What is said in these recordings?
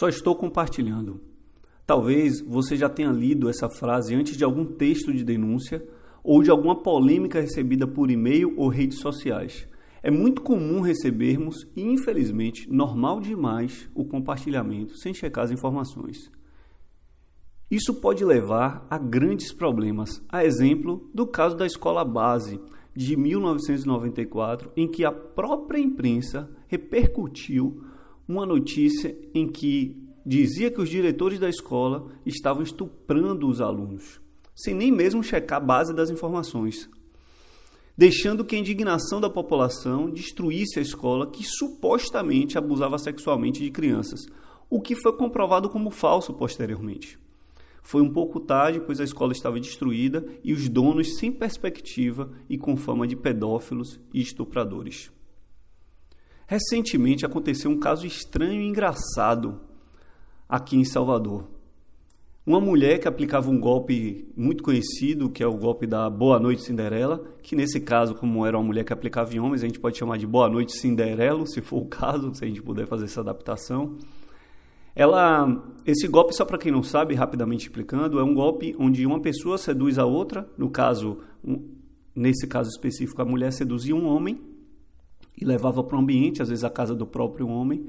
Só estou compartilhando. Talvez você já tenha lido essa frase antes de algum texto de denúncia ou de alguma polêmica recebida por e-mail ou redes sociais. É muito comum recebermos e, infelizmente, normal demais o compartilhamento sem checar as informações. Isso pode levar a grandes problemas, a exemplo do caso da escola base de 1994, em que a própria imprensa repercutiu uma notícia em que dizia que os diretores da escola estavam estuprando os alunos, sem nem mesmo checar a base das informações, deixando que a indignação da população destruísse a escola que supostamente abusava sexualmente de crianças, o que foi comprovado como falso posteriormente. Foi um pouco tarde, pois a escola estava destruída e os donos sem perspectiva e com fama de pedófilos e estupradores. Recentemente aconteceu um caso estranho e engraçado aqui em Salvador. Uma mulher que aplicava um golpe muito conhecido, que é o golpe da Boa Noite Cinderela, que nesse caso, como era uma mulher que aplicava em homens, a gente pode chamar de Boa Noite Cinderelo, se for o caso, se a gente puder fazer essa adaptação. Ela, esse golpe, só para quem não sabe, rapidamente explicando, é um golpe onde uma pessoa seduz a outra, no caso, um, nesse caso específico, a mulher seduzia um homem e levava para um ambiente, às vezes a casa do próprio homem,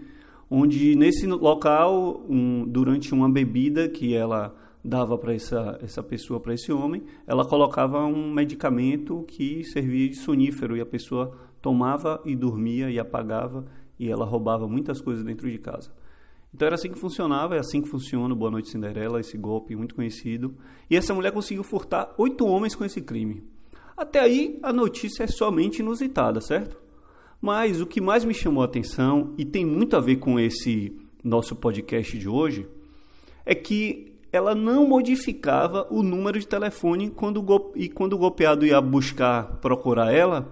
onde nesse local, um, durante uma bebida que ela dava para essa, essa pessoa, para esse homem, ela colocava um medicamento que servia de sonífero e a pessoa tomava e dormia e apagava e ela roubava muitas coisas dentro de casa. Então era assim que funcionava, é assim que funciona o Boa Noite Cinderela, esse golpe muito conhecido. E essa mulher conseguiu furtar oito homens com esse crime. Até aí a notícia é somente inusitada, certo? Mas o que mais me chamou a atenção, e tem muito a ver com esse nosso podcast de hoje, é que ela não modificava o número de telefone quando e quando o golpeado ia buscar procurar ela,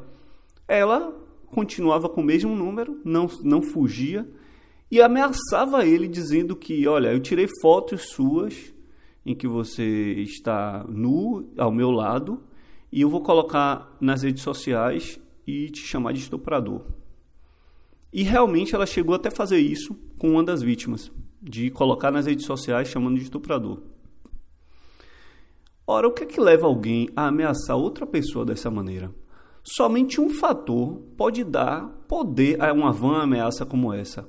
ela continuava com o mesmo número, não, não fugia e ameaçava ele dizendo que, olha, eu tirei fotos suas em que você está nu ao meu lado e eu vou colocar nas redes sociais e te chamar de estuprador. E realmente ela chegou até fazer isso com uma das vítimas, de colocar nas redes sociais chamando de estuprador. Ora, o que é que leva alguém a ameaçar outra pessoa dessa maneira? Somente um fator pode dar poder a uma vã ameaça como essa: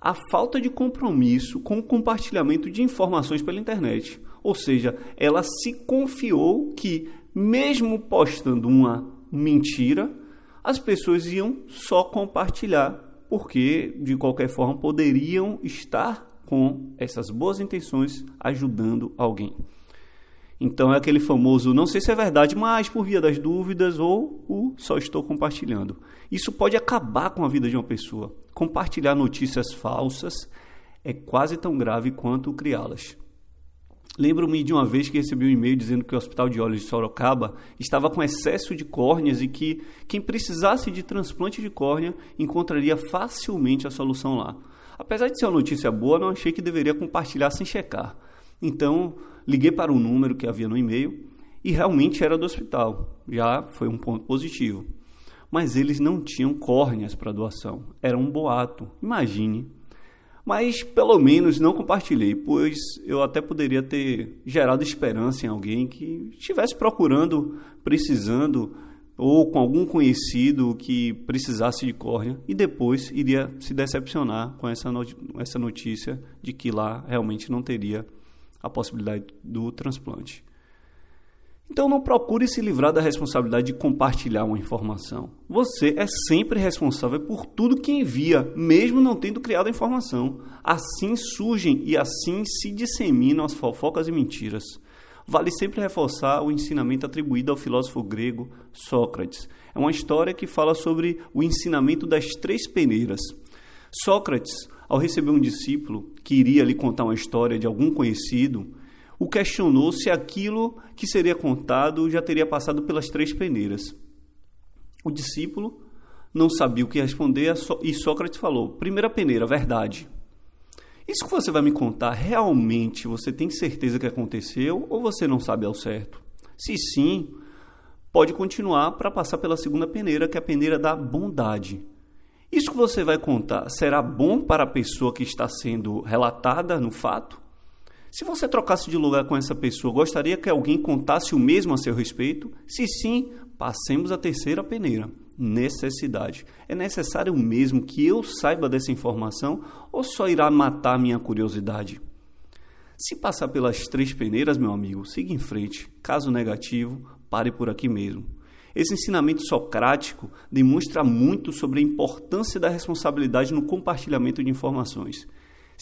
a falta de compromisso com o compartilhamento de informações pela internet. Ou seja, ela se confiou que, mesmo postando uma mentira, as pessoas iam só compartilhar, porque de qualquer forma poderiam estar com essas boas intenções ajudando alguém. Então é aquele famoso não sei se é verdade, mas por via das dúvidas ou o só estou compartilhando. Isso pode acabar com a vida de uma pessoa. Compartilhar notícias falsas é quase tão grave quanto criá-las. Lembro-me de uma vez que recebi um e-mail dizendo que o Hospital de Olhos de Sorocaba estava com excesso de córneas e que quem precisasse de transplante de córnea encontraria facilmente a solução lá. Apesar de ser uma notícia boa, não achei que deveria compartilhar sem checar. Então, liguei para o número que havia no e-mail e realmente era do hospital. Já foi um ponto positivo. Mas eles não tinham córneas para doação. Era um boato. Imagine mas pelo menos não compartilhei, pois eu até poderia ter gerado esperança em alguém que estivesse procurando, precisando, ou com algum conhecido que precisasse de córnea e depois iria se decepcionar com essa, essa notícia de que lá realmente não teria a possibilidade do transplante. Então não procure se livrar da responsabilidade de compartilhar uma informação. Você é sempre responsável por tudo que envia, mesmo não tendo criado a informação. Assim surgem e assim se disseminam as fofocas e mentiras. Vale sempre reforçar o ensinamento atribuído ao filósofo grego Sócrates. É uma história que fala sobre o ensinamento das três peneiras. Sócrates, ao receber um discípulo que iria lhe contar uma história de algum conhecido, o questionou se aquilo que seria contado já teria passado pelas três peneiras. O discípulo não sabia o que responder e Sócrates falou: primeira peneira, verdade. Isso que você vai me contar, realmente você tem certeza que aconteceu ou você não sabe ao certo? Se sim, pode continuar para passar pela segunda peneira, que é a peneira da bondade. Isso que você vai contar será bom para a pessoa que está sendo relatada no fato? Se você trocasse de lugar com essa pessoa, gostaria que alguém contasse o mesmo a seu respeito? Se sim, passemos à terceira peneira. Necessidade. É necessário mesmo que eu saiba dessa informação ou só irá matar minha curiosidade? Se passar pelas três peneiras, meu amigo, siga em frente. Caso negativo, pare por aqui mesmo. Esse ensinamento socrático demonstra muito sobre a importância da responsabilidade no compartilhamento de informações.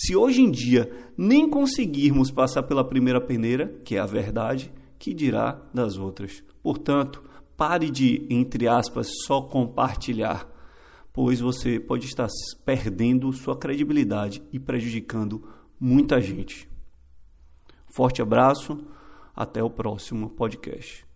Se hoje em dia nem conseguirmos passar pela primeira peneira, que é a verdade, que dirá das outras? Portanto, pare de, entre aspas, só compartilhar, pois você pode estar perdendo sua credibilidade e prejudicando muita gente. Forte abraço, até o próximo podcast.